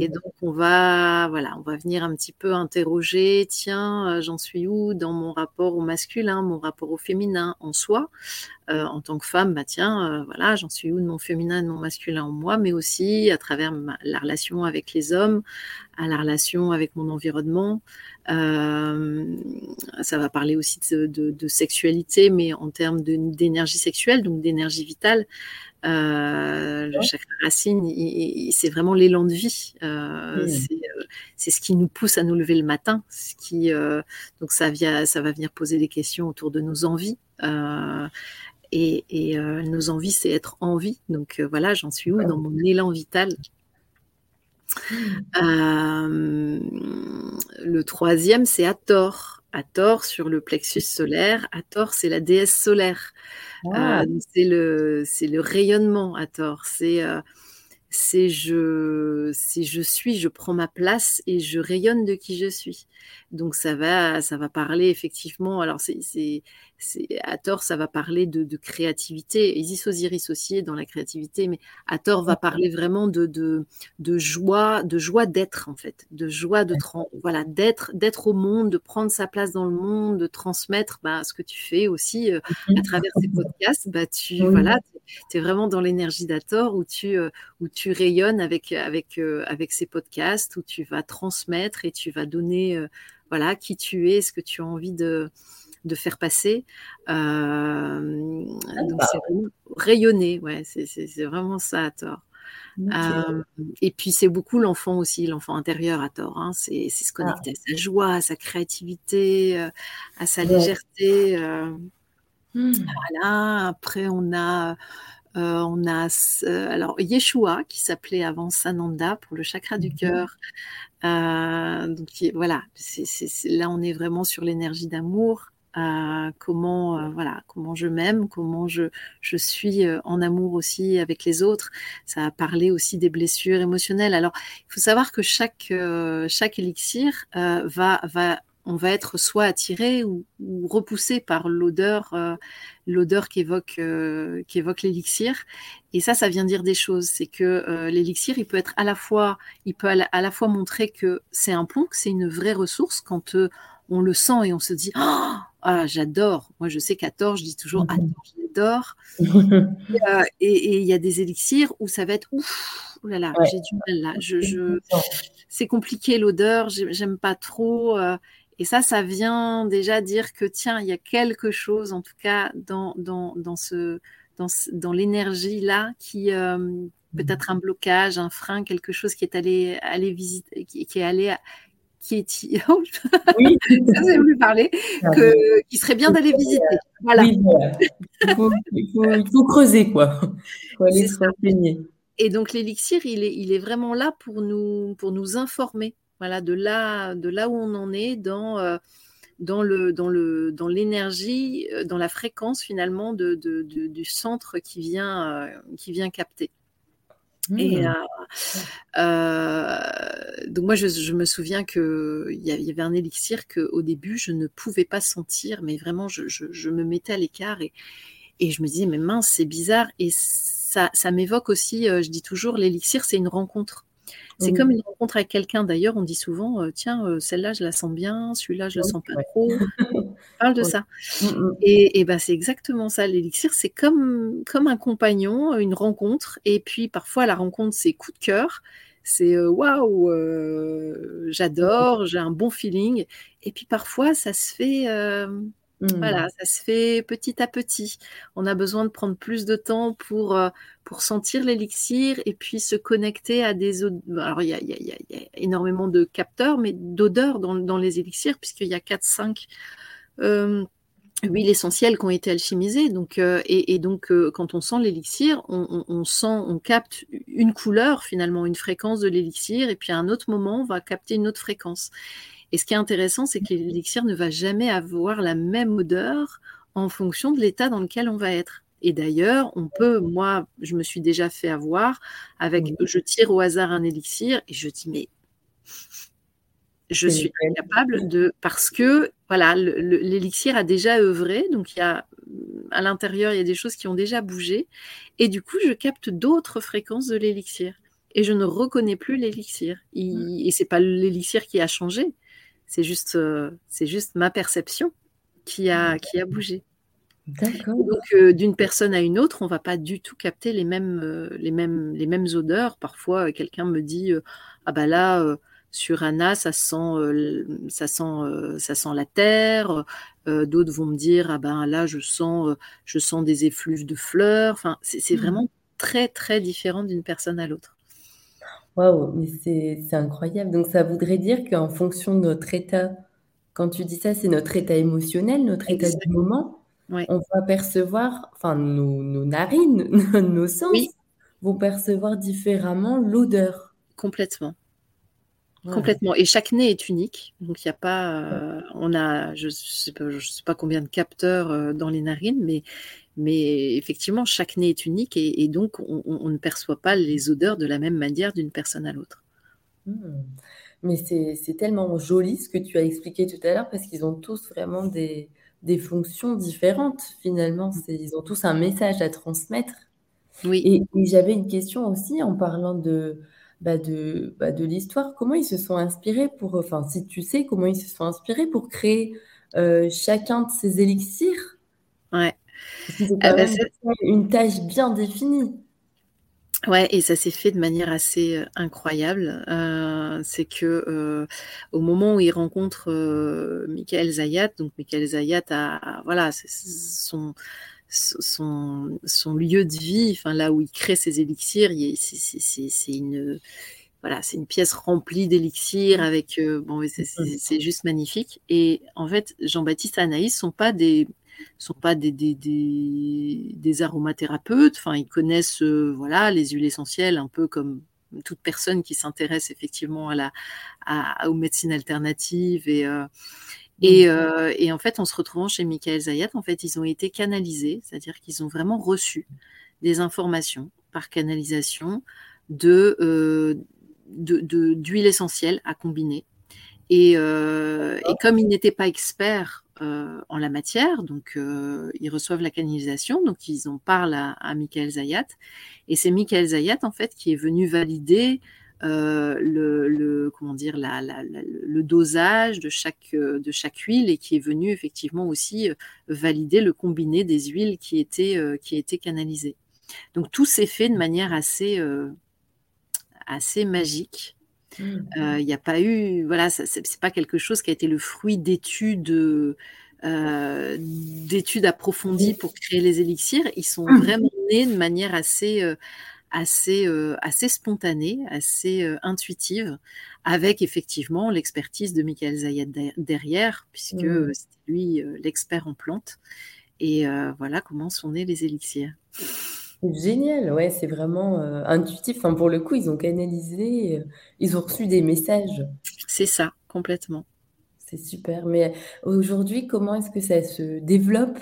Et donc on va voilà, on va venir un petit peu interroger, tiens, j'en suis où dans mon rapport au masculin, mon rapport au féminin en soi, en tant que femme, bah tiens, voilà, j'en suis où de mon féminin, de mon masculin en moi, mais aussi à travers la relation avec les hommes, à la relation avec mon environnement, euh, ça va parler aussi de, sexualité, mais en termes d'énergie sexuelle, donc d'énergie vitale. Euh, le chakra racine, c'est vraiment l'élan de vie. Euh, c'est ce qui nous pousse à nous lever le matin. Ce qui, donc ça, vient, ça va venir poser des questions autour de nos envies. et, nos envies, c'est être en vie. Donc voilà, j'en suis où? Dans mon élan vital euh, le troisième, c'est Hathor. Hathor sur le plexus solaire. Hathor, c'est la déesse solaire. Ah. Euh, c'est le, le rayonnement. Hathor, c'est euh, c'est je, c'est je suis, je prends ma place et je rayonne de qui je suis. Donc ça va, ça va parler effectivement. Alors c'est, à tort, ça va parler de, de, créativité. Isis Osiris aussi dans la créativité, mais à tort va parler vraiment de, de, de joie, de joie d'être en fait, de joie de voilà d'être, d'être au monde, de prendre sa place dans le monde, de transmettre bah, ce que tu fais aussi euh, à travers ces podcasts. Bah tu voilà, tu es vraiment dans l'énergie d'Ator où tu euh, où tu rayonnes avec avec euh, avec ces podcasts où tu vas transmettre et tu vas donner voilà qui tu es, ce que tu as envie de de faire passer. Euh, donc c'est vraiment rayonner, ouais, c'est vraiment ça à tort. Euh, et puis c'est beaucoup l'enfant aussi, l'enfant intérieur à tort. Hein, c'est se connecter ah. à sa joie, à sa créativité, euh, à sa légèreté. Mmh. Voilà. Après on a on a alors Yeshua qui s'appelait avant Sananda pour le chakra du mmh cœur. donc voilà, là on est vraiment sur l'énergie d'amour comment euh, voilà comment je m'aime, comment je je suis euh, en amour aussi avec les autres. Ça a parlé aussi des blessures émotionnelles. Alors il faut savoir que chaque euh, chaque élixir va va on va être soit attiré ou, repoussé par l'odeur l'odeur qu'évoque qu'évoque l'élixir et ça ça vient dire des choses c'est que l'élixir il peut être à la fois il peut à la, fois montrer que c'est un pont que c'est une vraie ressource quand on le sent et on se dit oh, ah, j'adore. Moi, je sais qu'à tort, je dis toujours ah j'adore. [laughs] Euh, et il y a des élixirs où ça va être ouf, là là, j'ai du mal là. Je, C'est compliqué l'odeur, j'aime pas trop. Euh, et ça, ça vient déjà dire que tiens, il y a quelque chose, en tout cas, dans, dans, dans ce, dans, dans l'énergie là, qui euh, peut-être un blocage, un frein, quelque chose qui est allé, aller visiter, qui, qui est allé qui est [laughs] oui. [laughs] ça plus parler que qui serait bien d'aller visiter. voilà, Il, faut, il, faut, creuser quoi. Il faut aller se renseigner. Et donc l'élixir il est, il est vraiment là pour nous pour nous informer voilà de là de là où on en est dans euh, dans le dans le dans l'énergie euh, dans la fréquence finalement de, de, du centre qui vient euh, qui vient capter et mmh. euh, donc moi, je, me souviens qu'il y, y avait un élixir qu'au début, je ne pouvais pas sentir, mais vraiment, je, me mettais à l'écart et, et je me disais, mais mince, c'est bizarre. Et ça, ça m'évoque aussi, je dis toujours, l'élixir, c'est une rencontre. C'est comme une rencontre avec quelqu'un. D'ailleurs, on dit souvent, euh, tiens, euh, celle-là, je la sens bien, celui-là, je la sens pas trop. [laughs] On parle de ça. Mmh, mmh. Et, et ben, c'est exactement ça. L'élixir, c'est comme, comme un compagnon, une rencontre. Et puis, parfois, la rencontre, c'est coup de cœur. C'est euh, waouh, j'adore, j'ai un bon feeling. Et puis, parfois, ça se fait mmh. ça se fait petit à petit. On a besoin de prendre plus de temps pour, euh, pour sentir l'élixir et puis se connecter à des Alors, il y a, y, a, y a, énormément de capteurs, mais d'odeurs dans, dans, les élixirs, puisqu'il y a 4-5 euh, huiles essentielles qui ont été alchimisées. Donc, euh, et, et, donc, quand on sent l'élixir, on, on, on, sent, on capte une couleur, finalement, une fréquence de l'élixir, et puis à un autre moment, on va capter une autre fréquence. Et ce qui est intéressant, c'est que l'élixir ne va jamais avoir la même odeur en fonction de l'état dans lequel on va être. Et d'ailleurs, on peut, moi, je me suis déjà fait avoir avec, je tire au hasard un élixir et je dis, mais je suis incapable de, parce que, voilà, l'élixir a déjà œuvré, donc il y a, à l'intérieur, il y a des choses qui ont déjà bougé, et du coup, je capte d'autres fréquences de l'élixir. Et je ne reconnais plus l'élixir. Mmh. Et c'est pas l'élixir qui a changé, c'est juste, euh, c'est juste ma perception qui a, qui a bougé. Donc, euh, d'une personne à une autre, on va pas du tout capter les mêmes, euh, les mêmes, les mêmes odeurs. Parfois, quelqu'un me dit Ah bah là, sur Anna, ça sent, ça sent, ça sent la terre. D'autres vont me dire Ah ben là, je sens, je sens des effluves de fleurs. Enfin, c'est mmh. vraiment très, très différent d'une personne à l'autre. Waouh, mais c'est incroyable. Donc ça voudrait dire qu'en fonction de notre état, quand tu dis ça, c'est notre état émotionnel, notre état du moment, on va percevoir, enfin nos, nos narines, [laughs] nos sens vont percevoir différemment l'odeur. Complètement. Complètement. Et chaque nez est unique. Donc, il n'y a pas. Euh, on a, je ne sais, sais, pas combien de capteurs euh, dans les narines, mais mais effectivement, chaque nez est unique et, donc on, ne perçoit pas les odeurs de la même manière d'une personne à l'autre. Mmh. Mais c'est tellement joli ce que tu as expliqué tout à l'heure parce qu'ils ont tous vraiment des, des fonctions différentes finalement. Ils ont tous un message à transmettre. Oui. Et, j'avais une question aussi en parlant de, bah de, bah de l'histoire. Comment ils se sont inspirés pour, enfin, si tu sais comment ils se sont inspirés pour créer euh, chacun de ces élixirs? Ouais. Ah bah une tâche bien définie. Ouais, et ça s'est fait de manière assez euh, incroyable. Euh, c'est que euh, au moment où il rencontre Michael Zayat, donc Michael Zayat a, voilà, son, son, son lieu de vie, enfin là où il crée ses élixirs, c'est une voilà, c'est une pièce remplie d'élixirs avec bon, c'est juste magnifique. Et en fait, Jean-Baptiste et Anaïs sont pas des sont pas des, des, des, aromathérapeutes. Enfin, ils connaissent euh, voilà les huiles essentielles un peu comme toute personne qui s'intéresse effectivement à la, aux médecines alternatives et euh, et, mmh. euh, et, en fait, en se retrouvant chez Michael Zayat, en fait, ils ont été canalisés, c'est-à-dire qu'ils ont vraiment reçu des informations par canalisation de d'huile essentielle à combiner. Et, et comme ils n'étaient pas experts euh, en la matière. Donc, euh, ils reçoivent la canalisation, donc ils en parlent à, Michael Zayat. Et c'est Michael Zayat, en fait, qui est venu valider euh, le, comment dire, le dosage de chaque, de chaque huile et qui est venu effectivement aussi valider le combiné des huiles qui étaient, qui étaient canalisées. Donc, tout s'est fait de manière assez, assez magique. Mmh. Il n'y a pas eu, voilà, c'est pas quelque chose qui a été le fruit d'études, euh, d'études approfondies pour créer les élixirs. Ils sont mmh. vraiment nés de manière assez, assez, assez spontanée, assez intuitive, avec effectivement l'expertise de Michael Zayat derrière, puisque mmh. c'est lui l'expert en plantes. Et voilà comment sont nés les élixirs. Génial, ouais, c'est vraiment euh, intuitif. Enfin, pour le coup, ils ont canalisé, euh, ils ont reçu des messages. C'est ça, complètement. C'est super. Mais aujourd'hui, comment est-ce que ça se développe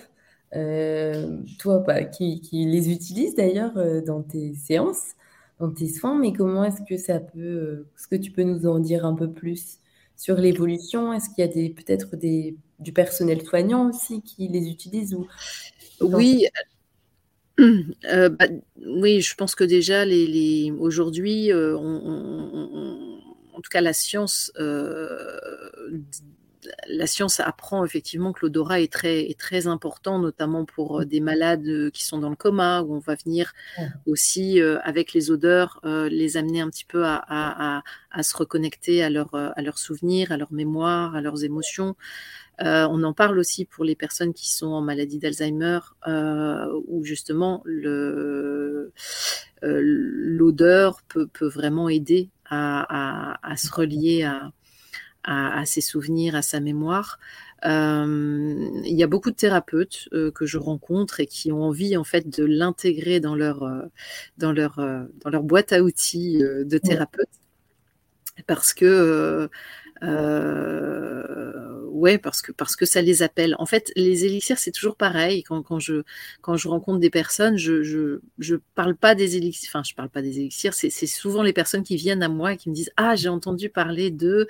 euh, toi, bah, qui, qui les utilise d'ailleurs dans tes séances, dans tes soins, mais comment est-ce que ça peut, est-ce que tu peux nous en dire un peu plus sur l'évolution? Est-ce qu'il y a des, peut-être des, du personnel soignant aussi qui les utilise ou Oui, euh, bah, oui, je pense que déjà, les, aujourd'hui, euh, en tout cas, la science, euh, la science apprend effectivement que l'odorat est très, est très important, notamment pour des malades qui sont dans le coma, où on va venir aussi, avec les odeurs, les amener un petit peu à, à, se reconnecter à, leur, à leurs souvenirs, à leur mémoire, à leurs émotions. Euh, on en parle aussi pour les personnes qui sont en maladie d'Alzheimer, euh, où justement euh, l'odeur peut, vraiment aider à, se relier à, ses souvenirs, à sa mémoire. il y a beaucoup de thérapeutes que je rencontre et qui ont envie en fait de l'intégrer dans leur dans leur dans leur boîte à outils de thérapeute parce que euh, ouais, parce que parce que ça les appelle. En fait, les élixirs, c'est toujours pareil. Quand, quand, je quand je rencontre des personnes, je je, je parle pas des élixirs. Enfin, je parle pas des élixirs. C'est souvent les personnes qui viennent à moi et qui me disent ah j'ai entendu parler de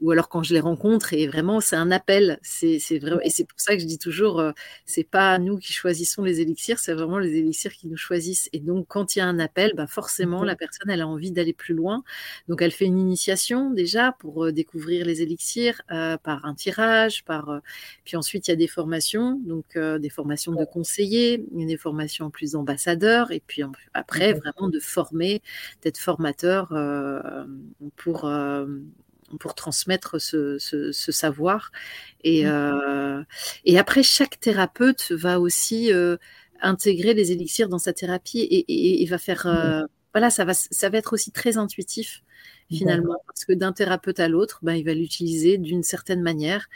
ou alors quand je les rencontre et vraiment c'est un appel. C'est vraiment et c'est pour ça que je dis toujours euh, c'est pas nous qui choisissons les élixirs, c'est vraiment les élixirs qui nous choisissent. Et donc quand il y a un appel, bah forcément la personne elle a envie d'aller plus loin. Donc elle fait une initiation déjà pour euh, découvrir les élixirs euh, par un tirage, par euh, puis ensuite il y a des formations, donc euh, des formations de conseillers, des formations plus d'ambassadeurs, et puis après vraiment de former, d'être formateur pour pour transmettre ce, savoir. Et, mmh. et après, chaque thérapeute va aussi intégrer les élixirs dans sa thérapie et, et va faire, voilà, ça va, ça va être aussi très intuitif finalement, parce que d'un thérapeute à l'autre, ben, il va l'utiliser d'une certaine manière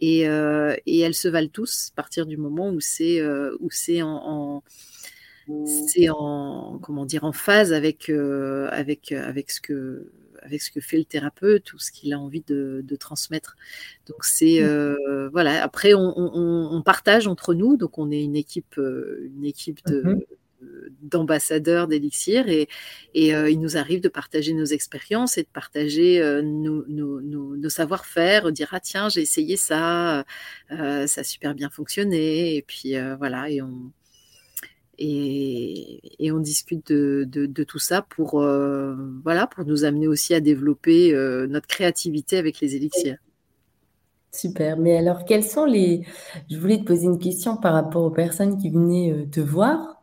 et, euh, et, elles se valent tous à partir du moment où c'est euh, où c'est en, c'est en comment dire en phase avec euh, avec avec ce que avec ce que fait le thérapeute ou ce qu'il a envie de, transmettre. Donc c'est mmh. voilà. Après, on, partage entre nous, donc on est une équipe, une équipe de, mmh d'ambassadeurs d'Elixir et, et euh, il nous arrive de partager nos expériences et de partager euh, nos, savoir-faire, dire ah tiens j'ai essayé ça, euh, ça a super bien fonctionné et puis voilà et on et, on discute de, tout ça pour voilà pour nous amener aussi à développer notre créativité avec les élixirs. Super. Mais alors, quels sont les... Je voulais te poser une question par rapport aux personnes qui venaient te voir.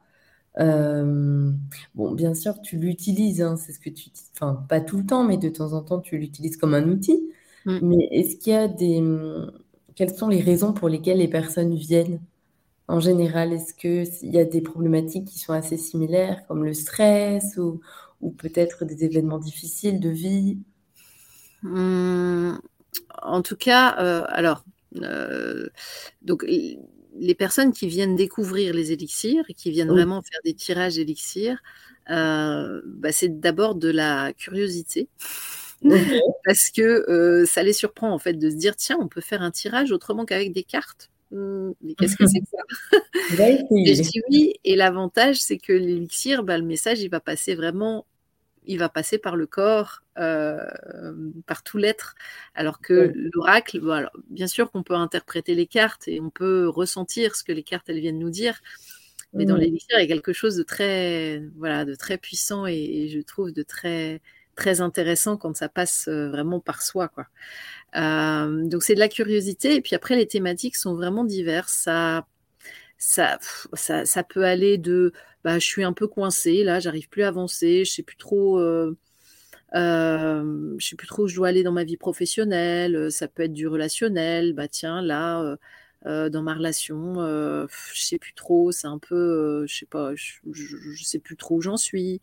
Euh, bon, bien sûr, tu l'utilises, hein, c'est ce que tu dis, enfin, pas tout le temps, mais de temps en temps, tu l'utilises comme un outil. Mm. Mais est-ce qu'il y a des. Quelles sont les raisons pour lesquelles les personnes viennent en général? Est-ce qu'il y a des problématiques qui sont assez similaires, comme le stress ou, ou peut-être des événements difficiles de vie? Mmh, En tout cas, euh, alors, euh, donc les personnes qui viennent découvrir les élixirs et qui viennent vraiment faire des tirages élixirs, euh, bah, c'est d'abord de la curiosité. [laughs] Parce que euh, ça les surprend en fait de se dire tiens, on peut faire un tirage autrement qu'avec des cartes. Mmh, mais qu'est-ce que c'est que ça? [laughs] Et je dis oui, et l'avantage c'est que l'élixir, bah, le message il va passer vraiment il va passer par le corps, euh, par tout l'être. Alors que l'oracle, bien sûr qu'on peut interpréter les cartes et on peut ressentir ce que les cartes elles viennent nous dire, mais dans l'élixir, il y a quelque chose de très, voilà, de très puissant et, je trouve de très, très intéressant quand ça passe euh, vraiment par soi, quoi. Euh, donc c'est de la curiosité et puis après les thématiques sont vraiment diverses. Ça, ça, ça, ça peut aller de bah, je suis un peu coincée, là, j'arrive plus à avancer, je sais plus trop. Euh, euh, je sais plus trop où je dois aller dans ma vie professionnelle, ça peut être du relationnel, bah tiens, là, euh, dans ma relation, je sais plus trop, c'est un peu, je sais pas, je, je, sais plus trop où j'en suis.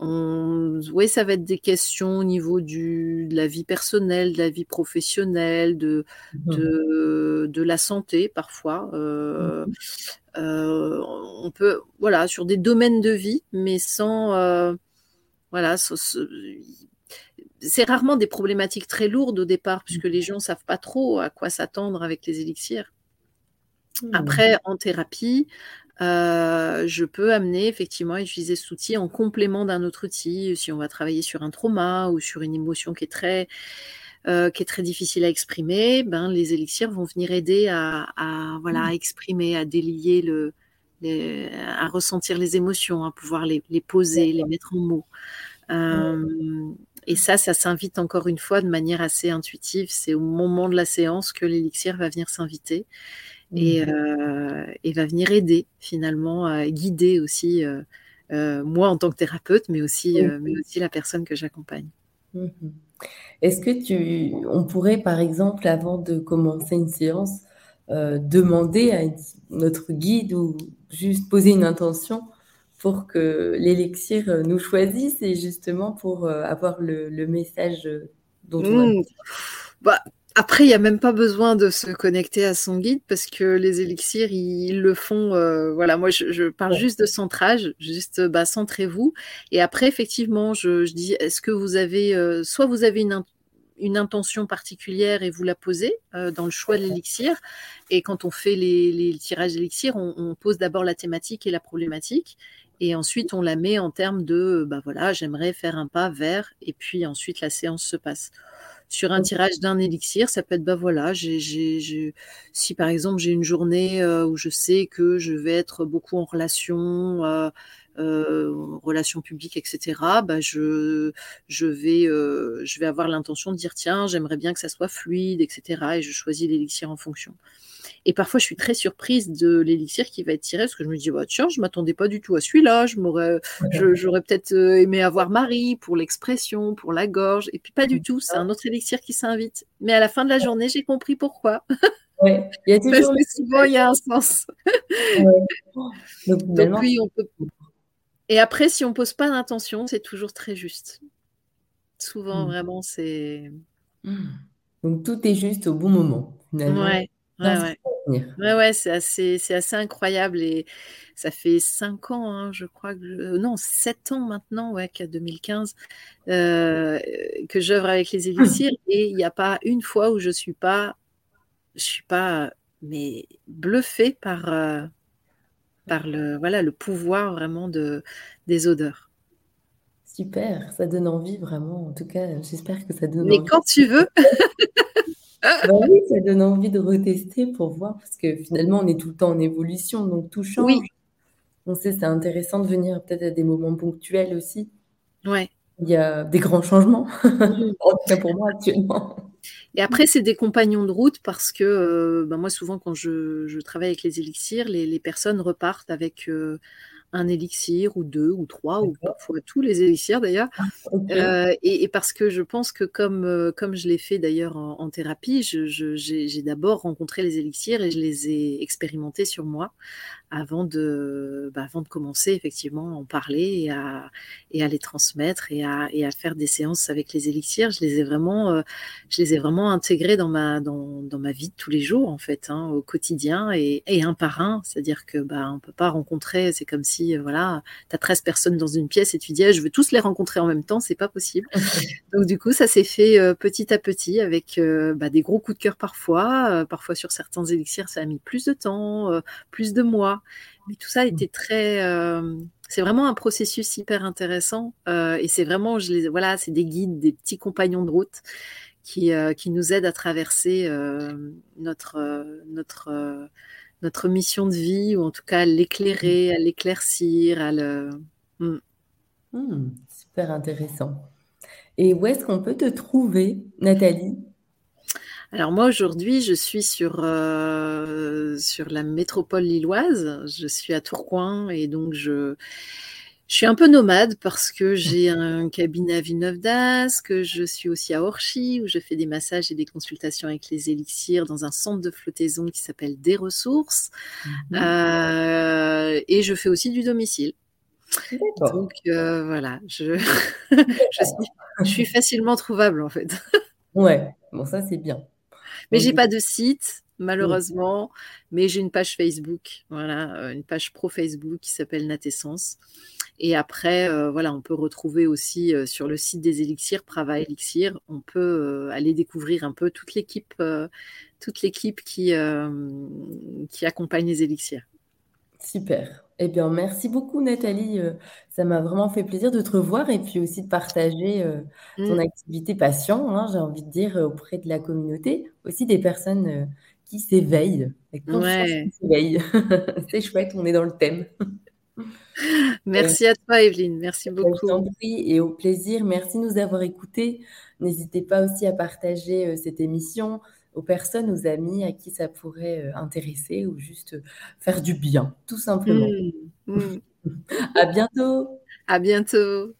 Oui, ça va être des questions au niveau du, de la vie personnelle, de la vie professionnelle, de, mmh de, de, la santé parfois. Euh, mmh euh, on peut, voilà, sur des domaines de vie, mais sans, euh, voilà, c'est rarement des problématiques très lourdes au départ, puisque les gens ne savent pas trop à quoi s'attendre avec les élixirs. Mmh. Après, en thérapie, euh, je peux amener effectivement à utiliser cet outil en complément d'un autre outil, si on va travailler sur un trauma ou sur une émotion qui est très, euh, qui est très difficile à exprimer, ben, les élixirs vont venir aider à, voilà, à mmh. exprimer, à délier le, à ressentir les émotions, à pouvoir les, poser, les mettre en mots. Euh, et ça, ça s'invite encore une fois de manière assez intuitive. C'est au moment de la séance que l'élixir va venir s'inviter. Mmh. Euh, et, va venir aider finalement à guider aussi euh, euh, moi en tant que thérapeute, mais aussi, mais aussi la personne que j'accompagne. Mmh Est-ce que tu, on pourrait par exemple, avant de commencer une séance, demander à notre guide ou juste poser une intention pour que l'élixir nous choisisse et justement pour avoir le, message dont on a mmh. bah, après, il n'y a même pas besoin de se connecter à son guide parce que les élixirs, ils, le font. Euh, voilà, moi, je, parle juste de centrage, juste bah, centrez-vous. Et après, effectivement, je, dis est-ce que vous avez, euh, soit vous avez une, une, intention particulière et vous la posez euh, dans le choix de l'élixir. Et quand on fait les, tirages d'élixir, on, on pose d'abord la thématique et la problématique. Et ensuite, on la met en termes de, bah voilà, j'aimerais faire un pas vers, et puis ensuite la séance se passe sur un tirage d'un élixir, ça peut être, bah voilà, si par exemple j'ai une journée euh, où je sais que je vais être beaucoup en relation, euh, euh, relation publique, etc., bah je, je, vais, euh, je vais avoir l'intention de dire, tiens, j'aimerais bien que ça soit fluide, etc., et je choisis l'élixir en fonction. Et parfois, je suis très surprise de l'élixir qui va être tiré parce que je me dis, bah, tiens, je m'attendais pas du tout à celui-là. J'aurais peut-être euh, aimé avoir Marie pour l'expression, pour la gorge. Et puis, pas du tout. C'est un autre élixir qui s'invite. Mais à la fin de la journée, j'ai compris pourquoi. [laughs] Oui, il y a toujours parce que souvent, il y a un sens. Donc, oui, on peut. Et après, si on pose pas d'intention, c'est toujours très juste. Souvent, mmh. vraiment, c'est. Donc tout est juste au bon moment, finalement. Ouais, ouais, Ouais, ouais, c'est assez, c'est assez incroyable et ça fait cinq ans, hein, je crois que euh, non, sept ans maintenant, ouais, qu'à 2015 euh, que j'œuvre avec les élixirs [clears throat] et il n'y a pas une fois où je suis pas, je suis pas, mais bluffée par euh, par le voilà le pouvoir vraiment de des odeurs. Super, ça donne envie vraiment. En tout cas, j'espère que ça donne Mais quand tu veux. [laughs] Bah oui, ça donne envie de retester pour voir, parce que finalement, on est tout le temps en évolution, donc tout change. Oui. On sait, c'est intéressant de venir peut-être à des moments ponctuels aussi. Ouais. Il y a des grands changements, Mmh. [laughs] en tout cas pour moi actuellement. Et après, c'est des compagnons de route parce que euh, bah, moi, souvent, quand je, je travaille avec les élixirs, les, les personnes repartent avec euh, un élixir ou deux ou trois ou parfois tous les élixirs d'ailleurs. Ok. Euh, et, et parce que je pense que comme, euh, comme je l'ai fait d'ailleurs en, en thérapie, je- je- j'ai j'ai d'abord rencontré les élixirs et je les ai expérimentés sur moi avant de, bah, avant de commencer effectivement à en parler et à, et à les transmettre et à, et à faire des séances avec les élixirs. Je les ai vraiment, euh, je les ai vraiment intégrés dans ma, dans, dans ma vie de tous les jours en fait, hein, au quotidien et, et un par un. C'est-à-dire que bah, on peut pas rencontrer, c'est comme si euh, voilà, tu as 13 personnes dans une pièce et tu dis ah, je veux tous les rencontrer en même temps, c'est pas possible. [laughs] Donc du coup, ça s'est fait euh, petit à petit avec euh, bah, des gros coups de cœur parfois. Euh, parfois sur certains élixirs, ça a mis plus de temps, euh, plus de mois. Mais tout ça été très... euh, c'est vraiment un processus hyper intéressant. euh, et c'est vraiment, voilà, c'est des guides, des petits compagnons de route qui, euh, qui nous aident à traverser notre, notre, notre mission de vie, ou en tout cas à l'éclairer, à l'éclaircir, à le... Mm. Hmm, super intéressant. Et où est-ce qu'on peut te trouver, Nathalie? Alors moi aujourd'hui, je suis sur, euh, sur la métropole lilloise. Je suis à Tourcoing et donc je, je suis un peu nomade parce que j'ai un cabinet à Villeneuve d'Ascq, je suis aussi à Orchy où je fais des massages et des consultations avec les élixirs dans un centre de flottaison qui s'appelle Des Ressources. Mhm. Euh, et je fais aussi du domicile. D'accord. Donc euh, voilà, je, [laughs] je, suis, je suis facilement trouvable en fait. Ouais, bon, ça c'est bien. Mais j'ai du pas de site, malheureusement, mais j'ai une page Facebook, voilà, euh, une page pro Facebook qui s'appelle Natessence. Et après, euh, voilà, on peut retrouver aussi euh, sur le site des élixirs, Prava Elixir, on peut euh, aller découvrir un peu toute l'équipe, toute l'équipe qui, qui accompagne les élixirs. Super. Eh bien, merci beaucoup, Nathalie. Euh, Ça m'a vraiment fait plaisir de te revoir et puis aussi de partager euh, ton Mm. activité patient, hein, j'ai envie de dire, euh, auprès de la communauté, aussi des personnes euh, qui s'éveillent, conscience qui Ouais. [laughs] C'est chouette, on est dans le thème. Euh, [laughs] Merci à toi, Evelyne. Merci ben, je t'en beaucoup. prie et au plaisir. Merci de nous avoir écoutés. N'hésitez pas aussi à partager euh, cette émission aux personnes, aux amis à qui ça pourrait euh, intéresser ou juste euh, faire du bien, tout simplement. Mm. Mm. [laughs] À bientôt! À bientôt.